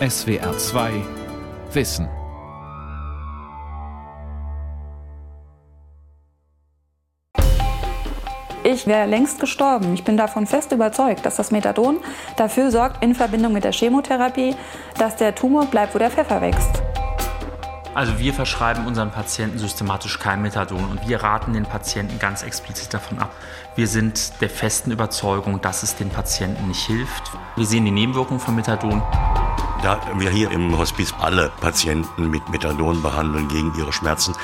SWR 2 Wissen. Ich wäre längst gestorben. Ich bin davon fest überzeugt, dass das Methadon dafür sorgt, in Verbindung mit der Chemotherapie, dass der Tumor bleibt, wo der Pfeffer wächst. Also wir verschreiben unseren Patienten systematisch kein Methadon und wir raten den Patienten ganz explizit davon ab. Wir sind der festen Überzeugung, dass es den Patienten nicht hilft. Wir sehen die Nebenwirkungen von Methadon. Da wir hier im Hospiz alle Patienten mit Methadon behandeln gegen ihre Schmerzen,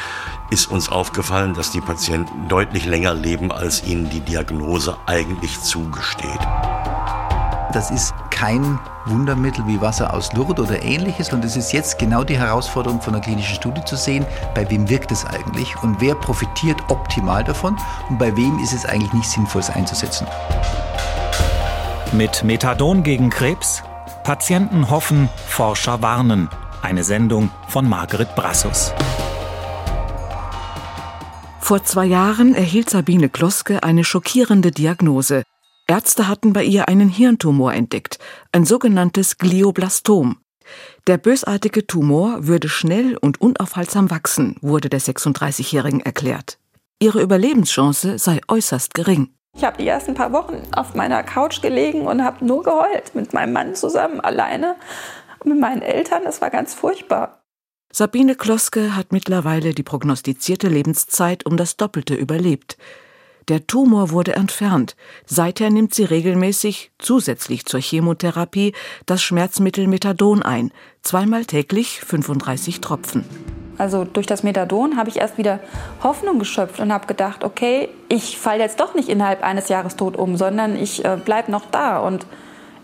ist uns aufgefallen, dass die Patienten deutlich länger leben, als ihnen die Diagnose eigentlich zugesteht. Das ist kein Wundermittel wie Wasser aus Lourdes oder ähnliches. Und es ist jetzt genau die Herausforderung von einer klinischen Studie zu sehen, bei wem wirkt es eigentlich und wer profitiert optimal davon und bei wem ist es eigentlich nicht sinnvoll, es einzusetzen. Mit Methadon gegen Krebs Patienten hoffen, Forscher warnen. Eine Sendung von Margret Brassus. Vor zwei Jahren erhielt Sabine Kloske eine schockierende Diagnose. Ärzte hatten bei ihr einen Hirntumor entdeckt, ein sogenanntes Glioblastom. Der bösartige Tumor würde schnell und unaufhaltsam wachsen, wurde der 36-Jährigen erklärt. Ihre Überlebenschance sei äußerst gering. Ich habe die ersten paar Wochen auf meiner Couch gelegen und habe nur geheult mit meinem Mann zusammen, alleine, mit meinen Eltern. Das war ganz furchtbar. Sabine Kloske hat mittlerweile die prognostizierte Lebenszeit um das Doppelte überlebt. Der Tumor wurde entfernt. Seither nimmt sie regelmäßig, zusätzlich zur Chemotherapie, das Schmerzmittel Methadon ein, zweimal täglich 35 Tropfen. Also durch das Methadon habe ich erst wieder Hoffnung geschöpft und habe gedacht, okay, ich falle jetzt doch nicht innerhalb eines Jahres tot um, sondern ich äh, bleibe noch da und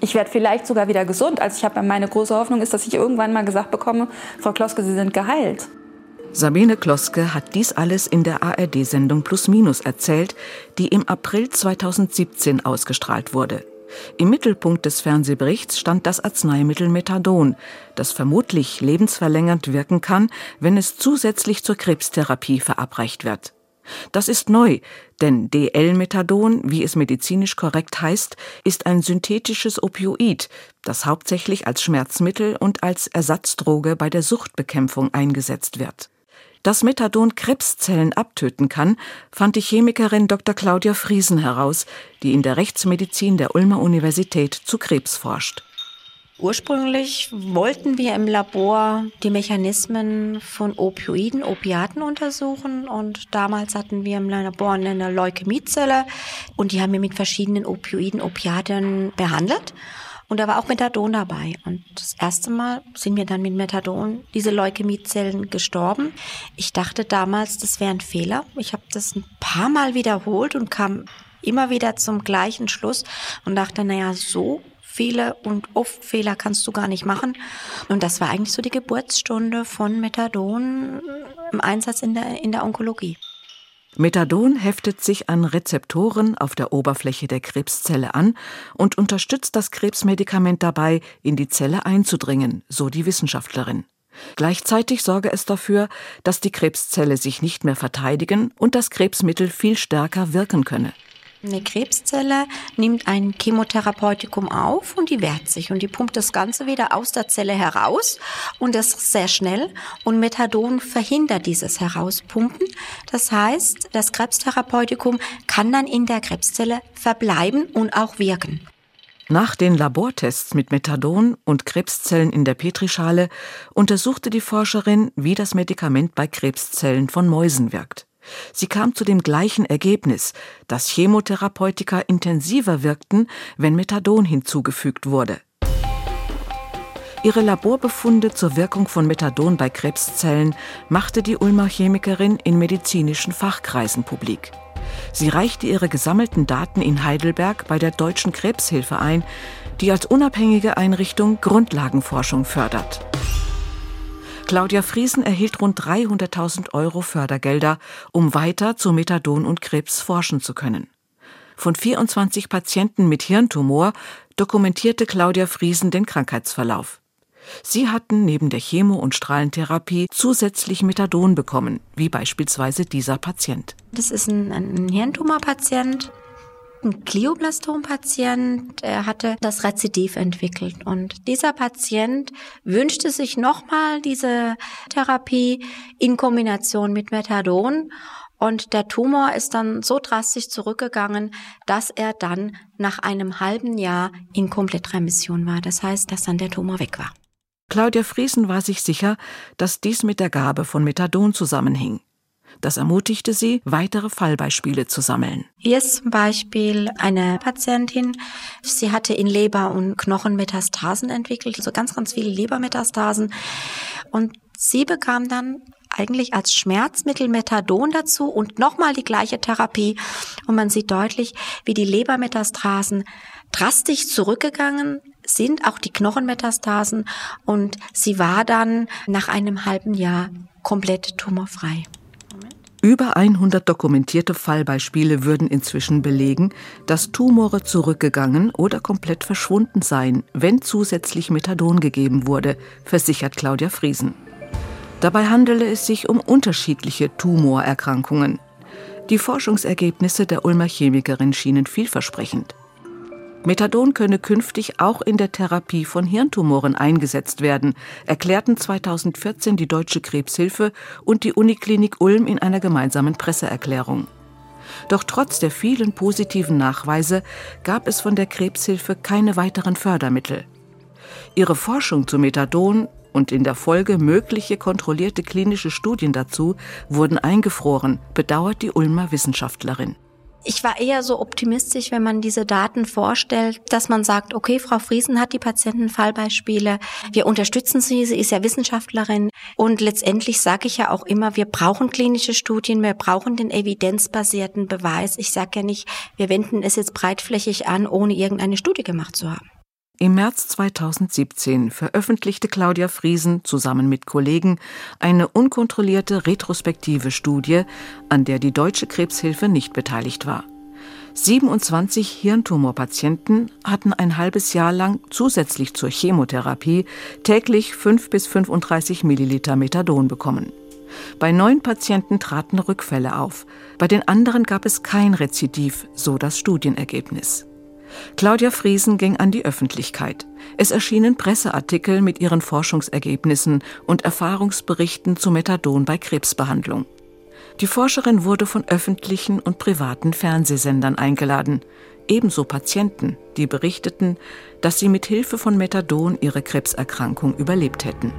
ich werde vielleicht sogar wieder gesund. Also ich habe meine große Hoffnung ist, dass ich irgendwann mal gesagt bekomme, Frau Kloske, Sie sind geheilt. Sabine Kloske hat dies alles in der ARD-Sendung Plus Minus erzählt, die im April 2017 ausgestrahlt wurde. Im Mittelpunkt des Fernsehberichts stand das Arzneimittel Methadon, das vermutlich lebensverlängernd wirken kann, wenn es zusätzlich zur Krebstherapie verabreicht wird. Das ist neu, denn DL-Methadon, wie es medizinisch korrekt heißt, ist ein synthetisches Opioid, das hauptsächlich als Schmerzmittel und als Ersatzdroge bei der Suchtbekämpfung eingesetzt wird. Dass Methadon Krebszellen abtöten kann, fand die Chemikerin Dr. Claudia Friesen heraus, die in der Rechtsmedizin der Ulmer Universität zu Krebs forscht. Ursprünglich wollten wir im Labor die Mechanismen von Opioiden, Opiaten untersuchen und damals hatten wir im Labor eine Leukämiezelle und die haben wir mit verschiedenen Opioiden, Opiaten behandelt. Und da war auch Methadon dabei. Und das erste Mal sind mir dann mit Methadon diese Leukämiezellen gestorben. Ich dachte damals, das wäre ein Fehler. Ich habe das ein paar Mal wiederholt und kam immer wieder zum gleichen Schluss und dachte, naja, so viele und oft Fehler kannst du gar nicht machen. Und das war eigentlich so die Geburtsstunde von Methadon im Einsatz in der, in der Onkologie. Methadon heftet sich an Rezeptoren auf der Oberfläche der Krebszelle an und unterstützt das Krebsmedikament dabei, in die Zelle einzudringen, so die Wissenschaftlerin. Gleichzeitig sorge es dafür, dass die Krebszelle sich nicht mehr verteidigen und das Krebsmittel viel stärker wirken könne. Eine Krebszelle nimmt ein Chemotherapeutikum auf und die wehrt sich und die pumpt das Ganze wieder aus der Zelle heraus und das sehr schnell und Methadon verhindert dieses Herauspumpen. Das heißt, das Krebstherapeutikum kann dann in der Krebszelle verbleiben und auch wirken. Nach den Labortests mit Methadon und Krebszellen in der Petrischale untersuchte die Forscherin, wie das Medikament bei Krebszellen von Mäusen wirkt. Sie kam zu dem gleichen Ergebnis, dass Chemotherapeutika intensiver wirkten, wenn Methadon hinzugefügt wurde. Ihre Laborbefunde zur Wirkung von Methadon bei Krebszellen machte die Ulmer Chemikerin in medizinischen Fachkreisen publik. Sie reichte ihre gesammelten Daten in Heidelberg bei der Deutschen Krebshilfe ein, die als unabhängige Einrichtung Grundlagenforschung fördert. Claudia Friesen erhielt rund 300.000 Euro Fördergelder, um weiter zu Methadon und Krebs forschen zu können. Von 24 Patienten mit Hirntumor dokumentierte Claudia Friesen den Krankheitsverlauf. Sie hatten neben der Chemo- und Strahlentherapie zusätzlich Methadon bekommen, wie beispielsweise dieser Patient. Das ist ein, ein Hirntumorpatient, ein Glioblastom-Patient, hatte das Rezidiv entwickelt. Und dieser Patient wünschte sich nochmal diese Therapie in Kombination mit Methadon. Und der Tumor ist dann so drastisch zurückgegangen, dass er dann nach einem halben Jahr in Komplettremission war. Das heißt, dass dann der Tumor weg war. Claudia Friesen war sich sicher, dass dies mit der Gabe von Methadon zusammenhing. Das ermutigte sie, weitere Fallbeispiele zu sammeln. Hier ist zum Beispiel eine Patientin, sie hatte in Leber- und Knochenmetastasen entwickelt, also ganz, ganz viele Lebermetastasen. Und sie bekam dann eigentlich als Schmerzmittel Methadon dazu und nochmal die gleiche Therapie. Und man sieht deutlich, wie die Lebermetastasen drastisch zurückgegangen sind, auch die Knochenmetastasen. Und sie war dann nach einem halben Jahr komplett tumorfrei. Über 100 dokumentierte Fallbeispiele würden inzwischen belegen, dass Tumore zurückgegangen oder komplett verschwunden seien, wenn zusätzlich Methadon gegeben wurde, versichert Claudia Friesen. Dabei handele es sich um unterschiedliche Tumorerkrankungen. Die Forschungsergebnisse der Ulmer Chemikerin schienen vielversprechend. Methadon könne künftig auch in der Therapie von Hirntumoren eingesetzt werden, erklärten 2014 die Deutsche Krebshilfe und die Uniklinik Ulm in einer gemeinsamen Presseerklärung. Doch trotz der vielen positiven Nachweise gab es von der Krebshilfe keine weiteren Fördermittel. Ihre Forschung zu Methadon und in der Folge mögliche kontrollierte klinische Studien dazu wurden eingefroren, bedauert die Ulmer Wissenschaftlerin. Ich war eher so optimistisch, wenn man diese Daten vorstellt, dass man sagt, okay, Frau Friesen hat die Patientenfallbeispiele, wir unterstützen sie, sie ist ja Wissenschaftlerin und letztendlich sage ich ja auch immer, wir brauchen klinische Studien, wir brauchen den evidenzbasierten Beweis. Ich sage ja nicht, wir wenden es jetzt breitflächig an, ohne irgendeine Studie gemacht zu haben. Im März 2017 veröffentlichte Claudia Friesen zusammen mit Kollegen eine unkontrollierte retrospektive Studie, an der die Deutsche Krebshilfe nicht beteiligt war. 27 Hirntumorpatienten hatten ein halbes Jahr lang zusätzlich zur Chemotherapie täglich 5 bis 35 Milliliter Methadon bekommen. Bei neun Patienten traten Rückfälle auf, bei den anderen gab es kein Rezidiv, so das Studienergebnis. Claudia Friesen ging an die Öffentlichkeit. Es erschienen Presseartikel mit ihren Forschungsergebnissen und Erfahrungsberichten zu Methadon bei Krebsbehandlung. Die Forscherin wurde von öffentlichen und privaten Fernsehsendern eingeladen, ebenso Patienten, die berichteten, dass sie mit Hilfe von Methadon ihre Krebserkrankung überlebt hätten.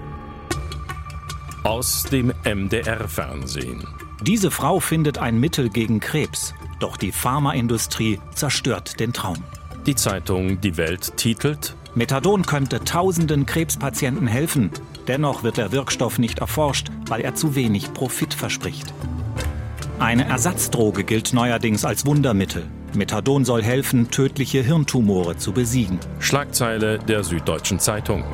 Aus dem MDR-Fernsehen. Diese Frau findet ein Mittel gegen Krebs, doch die Pharmaindustrie zerstört den Traum. Die Zeitung Die Welt titelt Methadon könnte tausenden Krebspatienten helfen. Dennoch wird der Wirkstoff nicht erforscht, weil er zu wenig Profit verspricht. Eine Ersatzdroge gilt neuerdings als Wundermittel. Methadon soll helfen, tödliche Hirntumore zu besiegen. Schlagzeile der Süddeutschen Zeitung.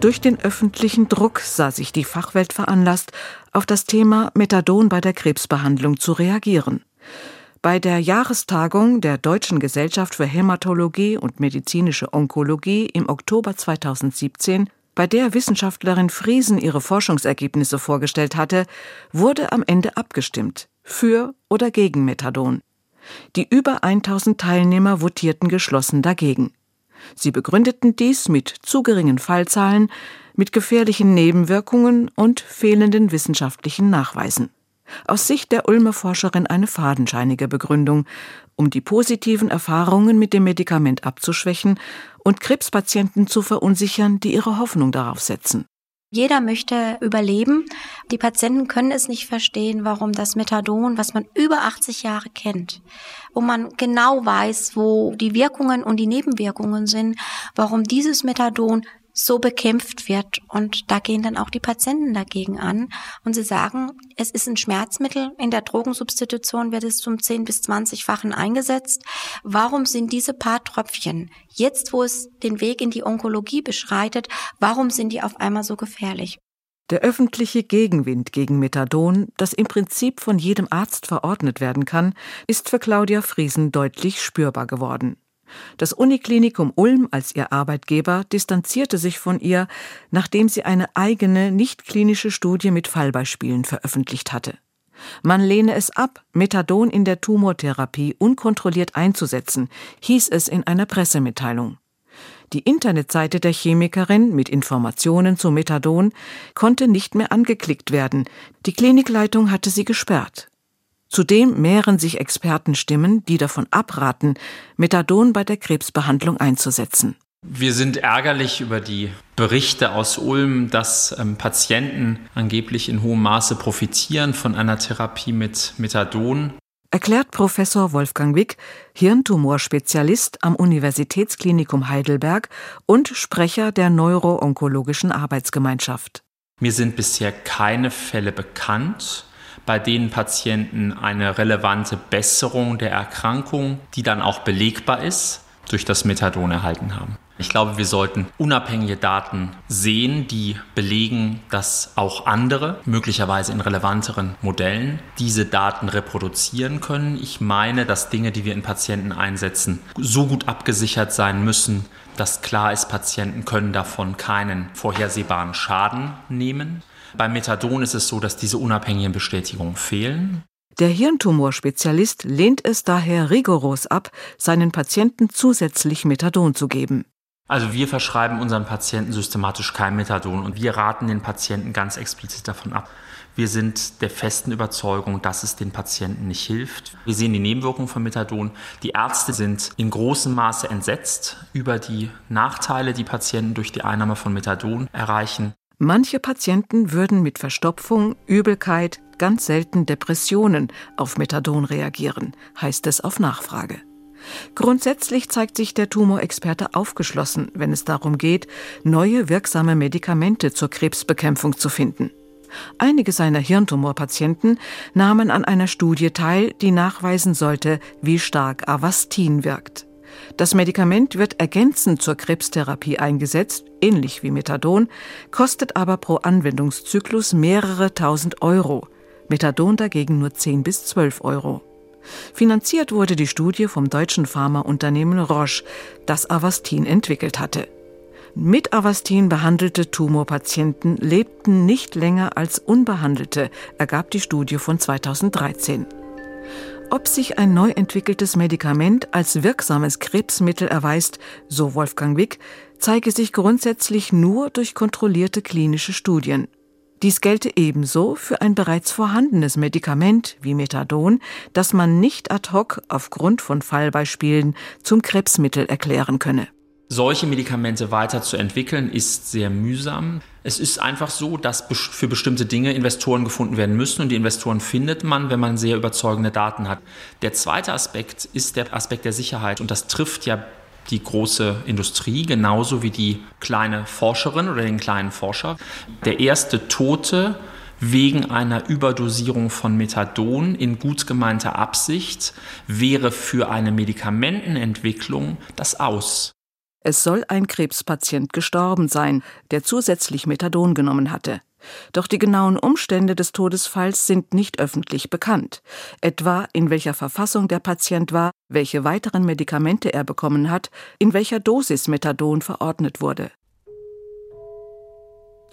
Durch den öffentlichen Druck sah sich die Fachwelt veranlasst, auf das Thema Methadon bei der Krebsbehandlung zu reagieren. Bei der Jahrestagung der Deutschen Gesellschaft für Hämatologie und medizinische Onkologie im Oktober 2017, bei der Wissenschaftlerin Friesen ihre Forschungsergebnisse vorgestellt hatte, wurde am Ende abgestimmt für oder gegen Methadon. Die über 1000 Teilnehmer votierten geschlossen dagegen. Sie begründeten dies mit zu geringen Fallzahlen, mit gefährlichen Nebenwirkungen und fehlenden wissenschaftlichen Nachweisen. Aus Sicht der Ulmer Forscherin eine fadenscheinige Begründung, um die positiven Erfahrungen mit dem Medikament abzuschwächen und Krebspatienten zu verunsichern, die ihre Hoffnung darauf setzen. Jeder möchte überleben. Die Patienten können es nicht verstehen, warum das Methadon, was man über 80 Jahre kennt, wo man genau weiß, wo die Wirkungen und die Nebenwirkungen sind, warum dieses Methadon so bekämpft wird. Und da gehen dann auch die Patienten dagegen an. Und sie sagen, es ist ein Schmerzmittel. In der Drogensubstitution wird es zum 10 bis 20-fachen eingesetzt. Warum sind diese paar Tröpfchen, jetzt wo es den Weg in die Onkologie beschreitet, warum sind die auf einmal so gefährlich? Der öffentliche Gegenwind gegen Methadon, das im Prinzip von jedem Arzt verordnet werden kann, ist für Claudia Friesen deutlich spürbar geworden. Das Uniklinikum Ulm als ihr Arbeitgeber distanzierte sich von ihr, nachdem sie eine eigene nicht klinische Studie mit Fallbeispielen veröffentlicht hatte. Man lehne es ab, Methadon in der Tumortherapie unkontrolliert einzusetzen, hieß es in einer Pressemitteilung. Die Internetseite der Chemikerin mit Informationen zu Methadon konnte nicht mehr angeklickt werden. Die Klinikleitung hatte sie gesperrt. Zudem mehren sich Expertenstimmen, die davon abraten, Methadon bei der Krebsbehandlung einzusetzen. Wir sind ärgerlich über die Berichte aus Ulm, dass ähm, Patienten angeblich in hohem Maße profitieren von einer Therapie mit Methadon. Erklärt Professor Wolfgang Wick, Hirntumorspezialist am Universitätsklinikum Heidelberg und Sprecher der Neuroonkologischen Arbeitsgemeinschaft. Mir sind bisher keine Fälle bekannt, bei denen Patienten eine relevante Besserung der Erkrankung, die dann auch belegbar ist, durch das Methadon erhalten haben. Ich glaube, wir sollten unabhängige Daten sehen, die belegen, dass auch andere, möglicherweise in relevanteren Modellen, diese Daten reproduzieren können. Ich meine, dass Dinge, die wir in Patienten einsetzen, so gut abgesichert sein müssen, dass klar ist, Patienten können davon keinen vorhersehbaren Schaden nehmen. Beim Methadon ist es so, dass diese unabhängigen Bestätigungen fehlen. Der Hirntumorspezialist lehnt es daher rigoros ab, seinen Patienten zusätzlich Methadon zu geben. Also wir verschreiben unseren Patienten systematisch kein Methadon und wir raten den Patienten ganz explizit davon ab. Wir sind der festen Überzeugung, dass es den Patienten nicht hilft. Wir sehen die Nebenwirkungen von Methadon. Die Ärzte sind in großem Maße entsetzt über die Nachteile, die Patienten durch die Einnahme von Methadon erreichen. Manche Patienten würden mit Verstopfung, Übelkeit, ganz selten Depressionen auf Methadon reagieren, heißt es auf Nachfrage. Grundsätzlich zeigt sich der Tumorexperte aufgeschlossen, wenn es darum geht, neue wirksame Medikamente zur Krebsbekämpfung zu finden. Einige seiner Hirntumorpatienten nahmen an einer Studie teil, die nachweisen sollte, wie stark Avastin wirkt. Das Medikament wird ergänzend zur Krebstherapie eingesetzt, ähnlich wie Methadon, kostet aber pro Anwendungszyklus mehrere tausend Euro. Methadon dagegen nur 10 bis 12 Euro. Finanziert wurde die Studie vom deutschen Pharmaunternehmen Roche, das Avastin entwickelt hatte. Mit Avastin behandelte Tumorpatienten lebten nicht länger als unbehandelte, ergab die Studie von 2013. Ob sich ein neu entwickeltes Medikament als wirksames Krebsmittel erweist, so Wolfgang Wick, zeige sich grundsätzlich nur durch kontrollierte klinische Studien. Dies gelte ebenso für ein bereits vorhandenes Medikament wie Methadon, das man nicht ad hoc aufgrund von Fallbeispielen zum Krebsmittel erklären könne. Solche Medikamente weiterzuentwickeln ist sehr mühsam. Es ist einfach so, dass für bestimmte Dinge Investoren gefunden werden müssen und die Investoren findet man, wenn man sehr überzeugende Daten hat. Der zweite Aspekt ist der Aspekt der Sicherheit und das trifft ja die große Industrie, genauso wie die kleine Forscherin oder den kleinen Forscher. Der erste Tote wegen einer Überdosierung von Methadon in gut gemeinter Absicht wäre für eine Medikamentenentwicklung das Aus. Es soll ein Krebspatient gestorben sein, der zusätzlich Methadon genommen hatte. Doch die genauen Umstände des Todesfalls sind nicht öffentlich bekannt, etwa in welcher Verfassung der Patient war, welche weiteren Medikamente er bekommen hat, in welcher Dosis Methadon verordnet wurde.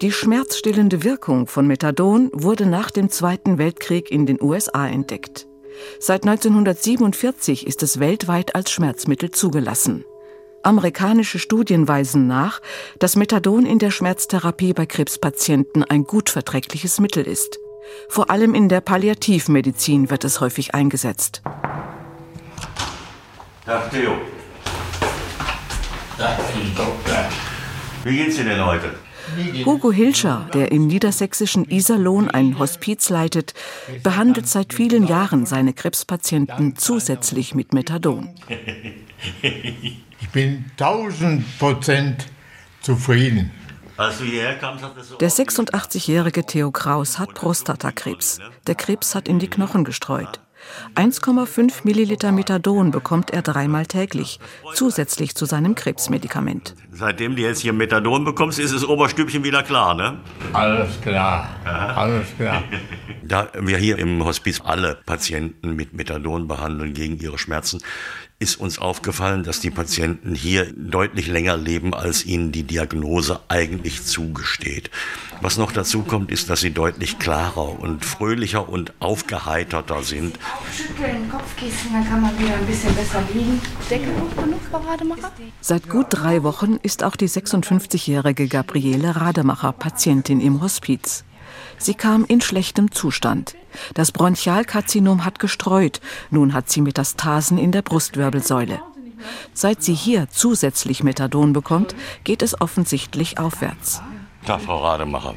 Die schmerzstillende Wirkung von Methadon wurde nach dem Zweiten Weltkrieg in den USA entdeckt. Seit 1947 ist es weltweit als Schmerzmittel zugelassen. Amerikanische Studien weisen nach, dass Methadon in der Schmerztherapie bei Krebspatienten ein gut verträgliches Mittel ist. Vor allem in der Palliativmedizin wird es häufig eingesetzt. Tag, Theo. Tag, Doktor. Wie geht's denn heute? Hugo Hilscher, der im niedersächsischen Iserlohn ein Hospiz leitet, behandelt seit vielen Jahren seine Krebspatienten zusätzlich mit Methadon. Ich bin 1000 Prozent zufrieden. Der 86-jährige Theo Kraus hat Prostatakrebs. Der Krebs hat in die Knochen gestreut. 1,5 Milliliter Methadon bekommt er dreimal täglich, zusätzlich zu seinem Krebsmedikament. Seitdem du jetzt hier Methadon bekommst, ist das Oberstübchen wieder klar, ne? Alles klar, alles klar. Da wir hier im Hospiz alle Patienten mit Methadon behandeln gegen ihre Schmerzen, ist uns aufgefallen, dass die Patienten hier deutlich länger leben, als ihnen die Diagnose eigentlich zugesteht. Was noch dazu kommt, ist, dass sie deutlich klarer und fröhlicher und aufgeheiterter sind. Schütteln, Kopfkissen, dann kann man wieder ein bisschen besser liegen. Decke hoch genug, Frau Rademacher? Seit gut drei Wochen ist auch die 56-jährige Gabriele Rademacher Patientin im Hospiz. Sie kam in schlechtem Zustand. Das Bronchialkarzinom hat gestreut. Nun hat sie Metastasen in der Brustwirbelsäule. Seit sie hier zusätzlich Methadon bekommt, geht es offensichtlich aufwärts. Tag, Frau Rademacher.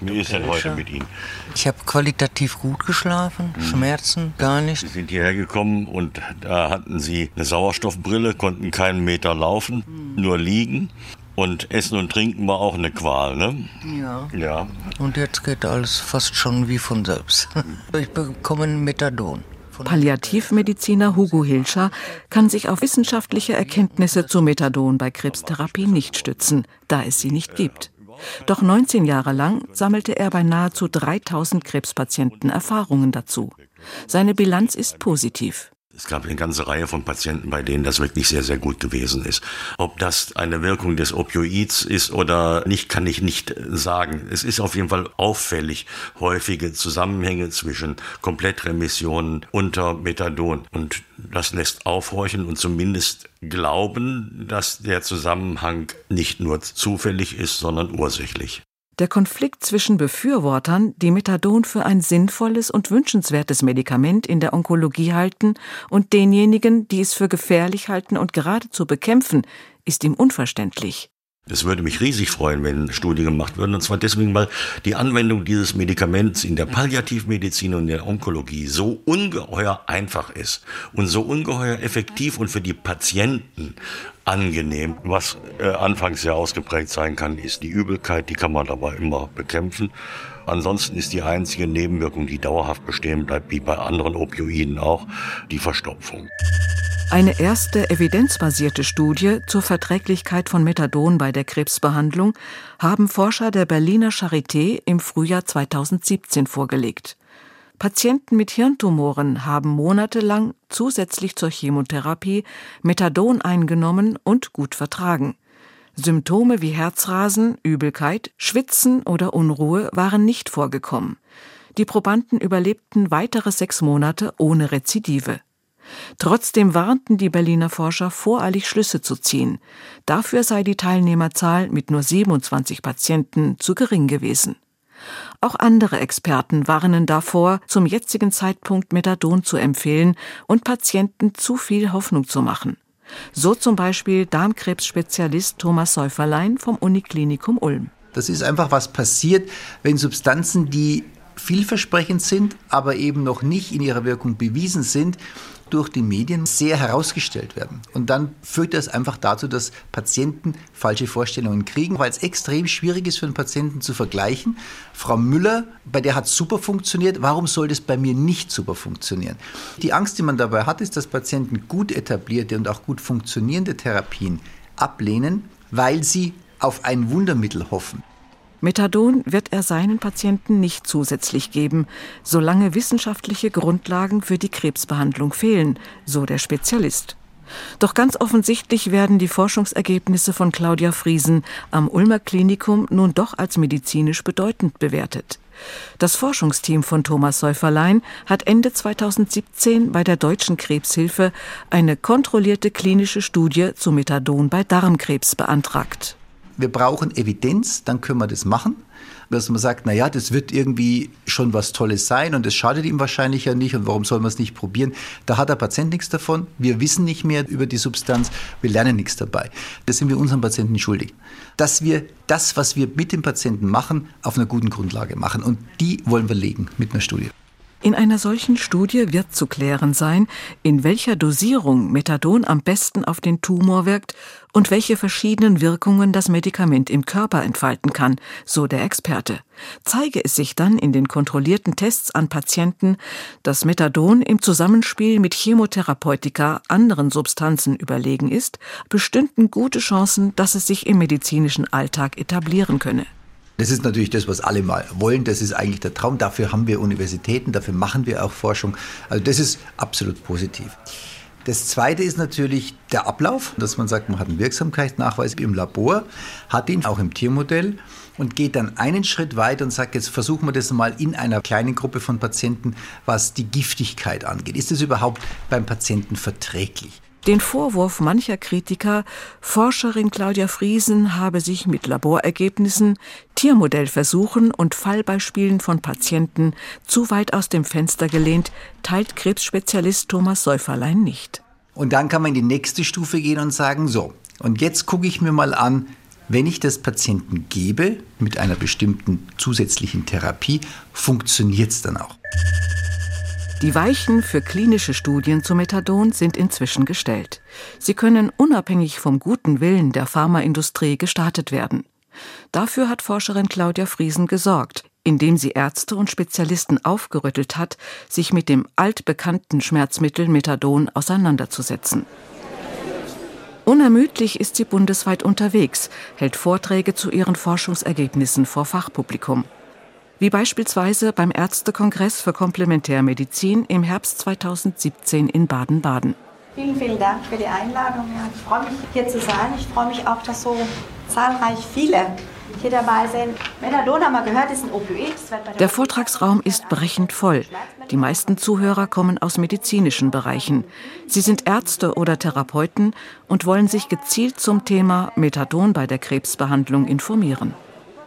Wie ist denn heute mit Ihnen? Ich habe qualitativ gut geschlafen, hm. Schmerzen gar nicht. Sie sind hierher gekommen und da hatten Sie eine Sauerstoffbrille, konnten keinen Meter laufen, hm. nur liegen. Und Essen und Trinken war auch eine Qual, ne? Ja. Ja. Und jetzt geht alles fast schon wie von selbst. Ich bekomme Methadon. Palliativmediziner Hugo Hilscher kann sich auf wissenschaftliche Erkenntnisse zu Methadon bei Krebstherapie nicht stützen, da es sie nicht gibt. Doch 19 Jahre lang sammelte er bei nahezu 3000 Krebspatienten Erfahrungen dazu. Seine Bilanz ist positiv. Es gab eine ganze Reihe von Patienten, bei denen das wirklich sehr, sehr gut gewesen ist. Ob das eine Wirkung des Opioids ist oder nicht, kann ich nicht sagen. Es ist auf jeden Fall auffällig häufige Zusammenhänge zwischen Komplettremissionen unter Methadon. Und das lässt aufhorchen und zumindest glauben, dass der Zusammenhang nicht nur zufällig ist, sondern ursächlich. Der Konflikt zwischen Befürwortern, die Methadon für ein sinnvolles und wünschenswertes Medikament in der Onkologie halten, und denjenigen, die es für gefährlich halten und geradezu bekämpfen, ist ihm unverständlich. Es würde mich riesig freuen, wenn Studien gemacht würden. Und zwar deswegen, weil die Anwendung dieses Medikaments in der Palliativmedizin und der Onkologie so ungeheuer einfach ist und so ungeheuer effektiv und für die Patienten angenehm. Was äh, anfangs sehr ausgeprägt sein kann, ist die Übelkeit. Die kann man aber immer bekämpfen. Ansonsten ist die einzige Nebenwirkung, die dauerhaft bestehen bleibt, wie bei anderen Opioiden auch, die Verstopfung. Eine erste evidenzbasierte Studie zur Verträglichkeit von Methadon bei der Krebsbehandlung haben Forscher der Berliner Charité im Frühjahr 2017 vorgelegt. Patienten mit Hirntumoren haben monatelang zusätzlich zur Chemotherapie Methadon eingenommen und gut vertragen. Symptome wie Herzrasen, Übelkeit, Schwitzen oder Unruhe waren nicht vorgekommen. Die Probanden überlebten weitere sechs Monate ohne Rezidive. Trotzdem warnten die Berliner Forscher voreilig Schlüsse zu ziehen. Dafür sei die Teilnehmerzahl mit nur 27 Patienten zu gering gewesen. Auch andere Experten warnen davor, zum jetzigen Zeitpunkt Methadon zu empfehlen und Patienten zu viel Hoffnung zu machen. So zum Beispiel Darmkrebsspezialist Thomas Säuferlein vom Uniklinikum Ulm. Das ist einfach was passiert, wenn Substanzen, die vielversprechend sind, aber eben noch nicht in ihrer Wirkung bewiesen sind, durch die Medien sehr herausgestellt werden. Und dann führt das einfach dazu, dass Patienten falsche Vorstellungen kriegen, weil es extrem schwierig ist für einen Patienten zu vergleichen. Frau Müller, bei der hat es super funktioniert, warum soll das bei mir nicht super funktionieren? Die Angst, die man dabei hat, ist, dass Patienten gut etablierte und auch gut funktionierende Therapien ablehnen, weil sie auf ein Wundermittel hoffen. Methadon wird er seinen Patienten nicht zusätzlich geben, solange wissenschaftliche Grundlagen für die Krebsbehandlung fehlen, so der Spezialist. Doch ganz offensichtlich werden die Forschungsergebnisse von Claudia Friesen am Ulmer Klinikum nun doch als medizinisch bedeutend bewertet. Das Forschungsteam von Thomas Säuferlein hat Ende 2017 bei der Deutschen Krebshilfe eine kontrollierte klinische Studie zu Methadon bei Darmkrebs beantragt wir brauchen Evidenz, dann können wir das machen. Dass man sagt, naja, das wird irgendwie schon was Tolles sein und es schadet ihm wahrscheinlich ja nicht und warum soll man es nicht probieren? Da hat der Patient nichts davon. Wir wissen nicht mehr über die Substanz, wir lernen nichts dabei. Das sind wir unseren Patienten schuldig. Dass wir das, was wir mit dem Patienten machen, auf einer guten Grundlage machen. Und die wollen wir legen mit einer Studie. In einer solchen Studie wird zu klären sein, in welcher Dosierung Methadon am besten auf den Tumor wirkt und welche verschiedenen Wirkungen das Medikament im Körper entfalten kann, so der Experte. Zeige es sich dann in den kontrollierten Tests an Patienten, dass Methadon im Zusammenspiel mit Chemotherapeutika anderen Substanzen überlegen ist, bestünden gute Chancen, dass es sich im medizinischen Alltag etablieren könne. Das ist natürlich das, was alle mal wollen. Das ist eigentlich der Traum. Dafür haben wir Universitäten, dafür machen wir auch Forschung. Also das ist absolut positiv. Das zweite ist natürlich der Ablauf, dass man sagt, man hat einen Wirksamkeitsnachweis im Labor, hat ihn auch im Tiermodell und geht dann einen Schritt weiter und sagt, jetzt versuchen wir das mal in einer kleinen Gruppe von Patienten, was die Giftigkeit angeht. Ist das überhaupt beim Patienten verträglich? Den Vorwurf mancher Kritiker, Forscherin Claudia Friesen habe sich mit Laborergebnissen, Tiermodellversuchen und Fallbeispielen von Patienten zu weit aus dem Fenster gelehnt, teilt Krebsspezialist Thomas Säuferlein nicht. Und dann kann man in die nächste Stufe gehen und sagen, so, und jetzt gucke ich mir mal an, wenn ich das Patienten gebe mit einer bestimmten zusätzlichen Therapie, funktioniert es dann auch. Die Weichen für klinische Studien zu Methadon sind inzwischen gestellt. Sie können unabhängig vom guten Willen der Pharmaindustrie gestartet werden. Dafür hat Forscherin Claudia Friesen gesorgt, indem sie Ärzte und Spezialisten aufgerüttelt hat, sich mit dem altbekannten Schmerzmittel Methadon auseinanderzusetzen. Unermüdlich ist sie bundesweit unterwegs, hält Vorträge zu ihren Forschungsergebnissen vor Fachpublikum wie beispielsweise beim Ärztekongress für Komplementärmedizin im Herbst 2017 in Baden-Baden. Vielen, vielen Dank für die Einladung. Ich freue mich, hier zu sein. Ich freue mich auch, dass so zahlreich viele hier dabei sind. Methadon haben wir gehört, ist ein Opioid. Der Vortragsraum ist brechend voll. Die meisten Zuhörer kommen aus medizinischen Bereichen. Sie sind Ärzte oder Therapeuten und wollen sich gezielt zum Thema Methadon bei der Krebsbehandlung informieren.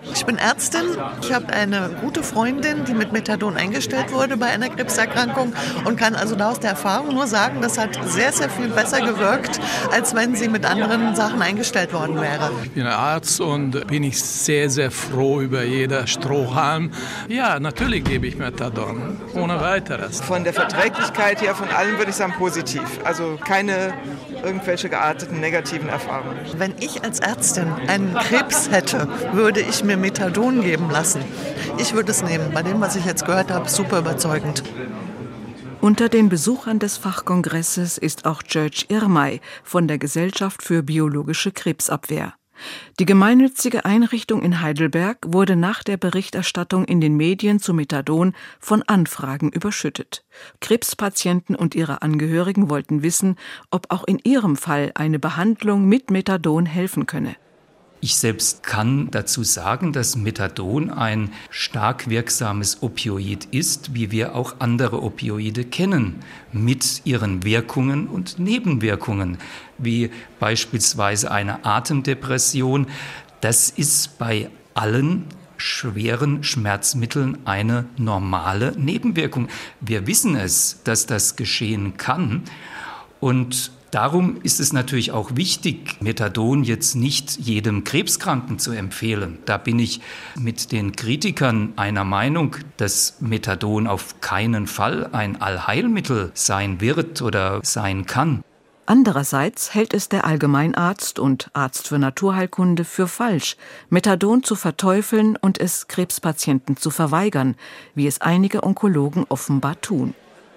Ich bin Ärztin. Ich habe eine gute Freundin, die mit Methadon eingestellt wurde bei einer Krebserkrankung und kann also da aus der Erfahrung nur sagen, das hat sehr, sehr viel besser gewirkt, als wenn sie mit anderen Sachen eingestellt worden wäre. Ich bin Arzt und bin ich sehr, sehr froh über jeder Strohhalm. Ja, natürlich gebe ich Methadon, ohne weiteres. Von der Verträglichkeit her, von allem würde ich sagen positiv. Also keine irgendwelche gearteten negativen Erfahrungen. Wenn ich als Ärztin einen Krebs hätte, würde ich mir Methadon geben lassen. Ich würde es nehmen. Bei dem, was ich jetzt gehört habe, super überzeugend. Unter den Besuchern des Fachkongresses ist auch George Irmay von der Gesellschaft für biologische Krebsabwehr. Die gemeinnützige Einrichtung in Heidelberg wurde nach der Berichterstattung in den Medien zu Methadon von Anfragen überschüttet. Krebspatienten und ihre Angehörigen wollten wissen, ob auch in ihrem Fall eine Behandlung mit Methadon helfen könne. Ich selbst kann dazu sagen, dass Methadon ein stark wirksames Opioid ist, wie wir auch andere Opioide kennen, mit ihren Wirkungen und Nebenwirkungen, wie beispielsweise eine Atemdepression. Das ist bei allen schweren Schmerzmitteln eine normale Nebenwirkung. Wir wissen es, dass das geschehen kann. Und Darum ist es natürlich auch wichtig, Methadon jetzt nicht jedem Krebskranken zu empfehlen. Da bin ich mit den Kritikern einer Meinung, dass Methadon auf keinen Fall ein Allheilmittel sein wird oder sein kann. Andererseits hält es der Allgemeinarzt und Arzt für Naturheilkunde für falsch, Methadon zu verteufeln und es Krebspatienten zu verweigern, wie es einige Onkologen offenbar tun.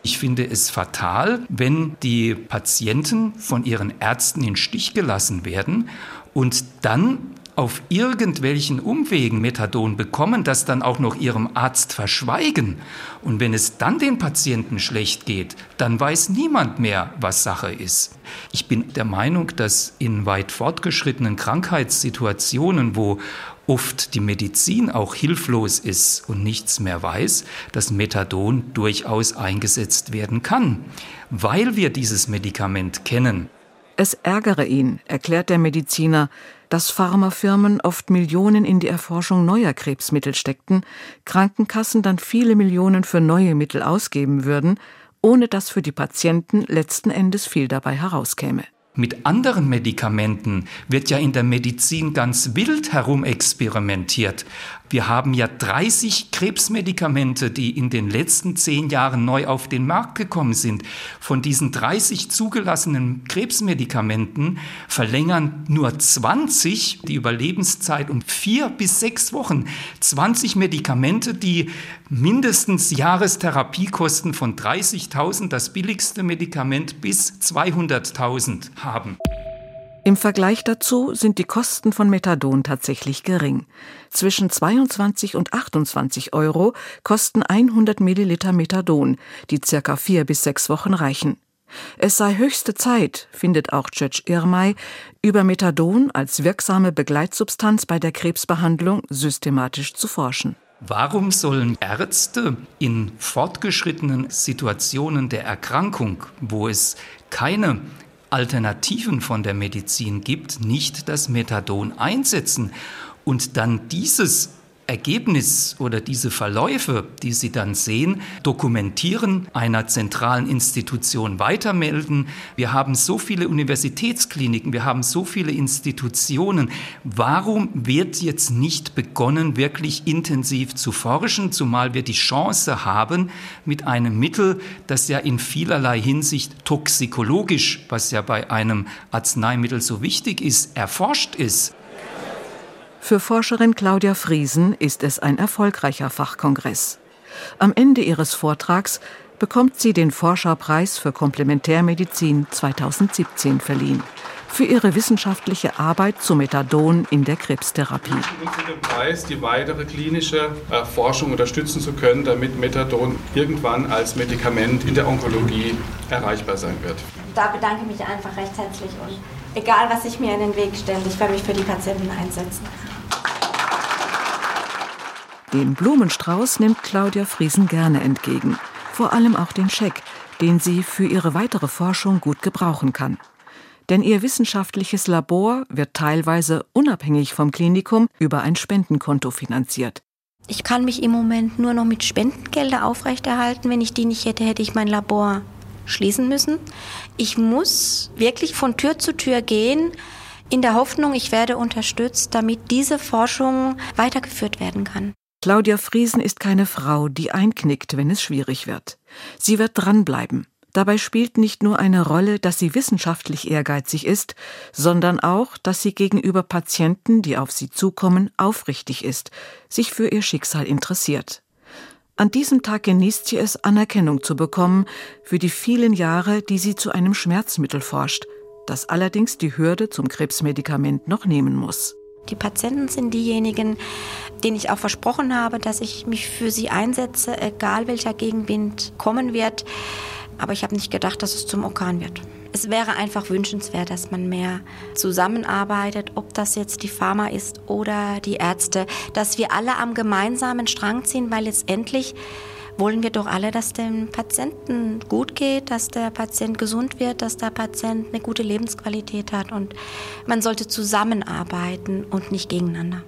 Ich finde es fatal, wenn die Patienten von ihren Ärzten in Stich gelassen werden und dann auf irgendwelchen Umwegen Methadon bekommen, das dann auch noch ihrem Arzt verschweigen. Und wenn es dann den Patienten schlecht geht, dann weiß niemand mehr, was Sache ist. Ich bin der Meinung, dass in weit fortgeschrittenen Krankheitssituationen, wo oft die Medizin auch hilflos ist und nichts mehr weiß, dass Methadon durchaus eingesetzt werden kann, weil wir dieses Medikament kennen. Es ärgere ihn, erklärt der Mediziner, dass Pharmafirmen oft Millionen in die Erforschung neuer Krebsmittel steckten, Krankenkassen dann viele Millionen für neue Mittel ausgeben würden, ohne dass für die Patienten letzten Endes viel dabei herauskäme. Mit anderen Medikamenten wird ja in der Medizin ganz wild herumexperimentiert. Wir haben ja 30 Krebsmedikamente, die in den letzten zehn Jahren neu auf den Markt gekommen sind. Von diesen 30 zugelassenen Krebsmedikamenten verlängern nur 20 die Überlebenszeit um vier bis sechs Wochen. 20 Medikamente, die mindestens Jahrestherapiekosten von 30.000, das billigste Medikament bis 200.000 haben. Im Vergleich dazu sind die Kosten von Methadon tatsächlich gering. Zwischen 22 und 28 Euro kosten 100 Milliliter Methadon, die circa vier bis sechs Wochen reichen. Es sei höchste Zeit, findet auch Judge Irmay, über Methadon als wirksame Begleitsubstanz bei der Krebsbehandlung systematisch zu forschen. Warum sollen Ärzte in fortgeschrittenen Situationen der Erkrankung, wo es keine Alternativen von der Medizin gibt, nicht das Methadon einsetzen und dann dieses Ergebnis oder diese Verläufe, die Sie dann sehen, dokumentieren, einer zentralen Institution weitermelden. Wir haben so viele Universitätskliniken, wir haben so viele Institutionen. Warum wird jetzt nicht begonnen, wirklich intensiv zu forschen, zumal wir die Chance haben, mit einem Mittel, das ja in vielerlei Hinsicht toxikologisch, was ja bei einem Arzneimittel so wichtig ist, erforscht ist? Für Forscherin Claudia Friesen ist es ein erfolgreicher Fachkongress. Am Ende ihres Vortrags bekommt sie den Forscherpreis für Komplementärmedizin 2017 verliehen für ihre wissenschaftliche Arbeit zu Methadon in der Krebstherapie. den Preis, die weitere klinische äh, Forschung unterstützen zu können, damit Methadon irgendwann als Medikament in der Onkologie erreichbar sein wird. Da bedanke ich mich einfach recht herzlich und egal, was sich mir in den Weg stellt, ich werde mich für die Patienten einsetzen. Den Blumenstrauß nimmt Claudia Friesen gerne entgegen. Vor allem auch den Scheck, den sie für ihre weitere Forschung gut gebrauchen kann. Denn ihr wissenschaftliches Labor wird teilweise unabhängig vom Klinikum über ein Spendenkonto finanziert. Ich kann mich im Moment nur noch mit Spendengelder aufrechterhalten. Wenn ich die nicht hätte, hätte ich mein Labor schließen müssen. Ich muss wirklich von Tür zu Tür gehen, in der Hoffnung, ich werde unterstützt, damit diese Forschung weitergeführt werden kann. Claudia Friesen ist keine Frau, die einknickt, wenn es schwierig wird. Sie wird dranbleiben. Dabei spielt nicht nur eine Rolle, dass sie wissenschaftlich ehrgeizig ist, sondern auch, dass sie gegenüber Patienten, die auf sie zukommen, aufrichtig ist, sich für ihr Schicksal interessiert. An diesem Tag genießt sie es, Anerkennung zu bekommen für die vielen Jahre, die sie zu einem Schmerzmittel forscht, das allerdings die Hürde zum Krebsmedikament noch nehmen muss. Die Patienten sind diejenigen, denen ich auch versprochen habe, dass ich mich für sie einsetze, egal welcher Gegenwind kommen wird. Aber ich habe nicht gedacht, dass es zum Orkan wird. Es wäre einfach wünschenswert, dass man mehr zusammenarbeitet, ob das jetzt die Pharma ist oder die Ärzte, dass wir alle am gemeinsamen Strang ziehen, weil letztendlich wollen wir doch alle, dass dem Patienten gut geht, dass der Patient gesund wird, dass der Patient eine gute Lebensqualität hat und man sollte zusammenarbeiten und nicht gegeneinander.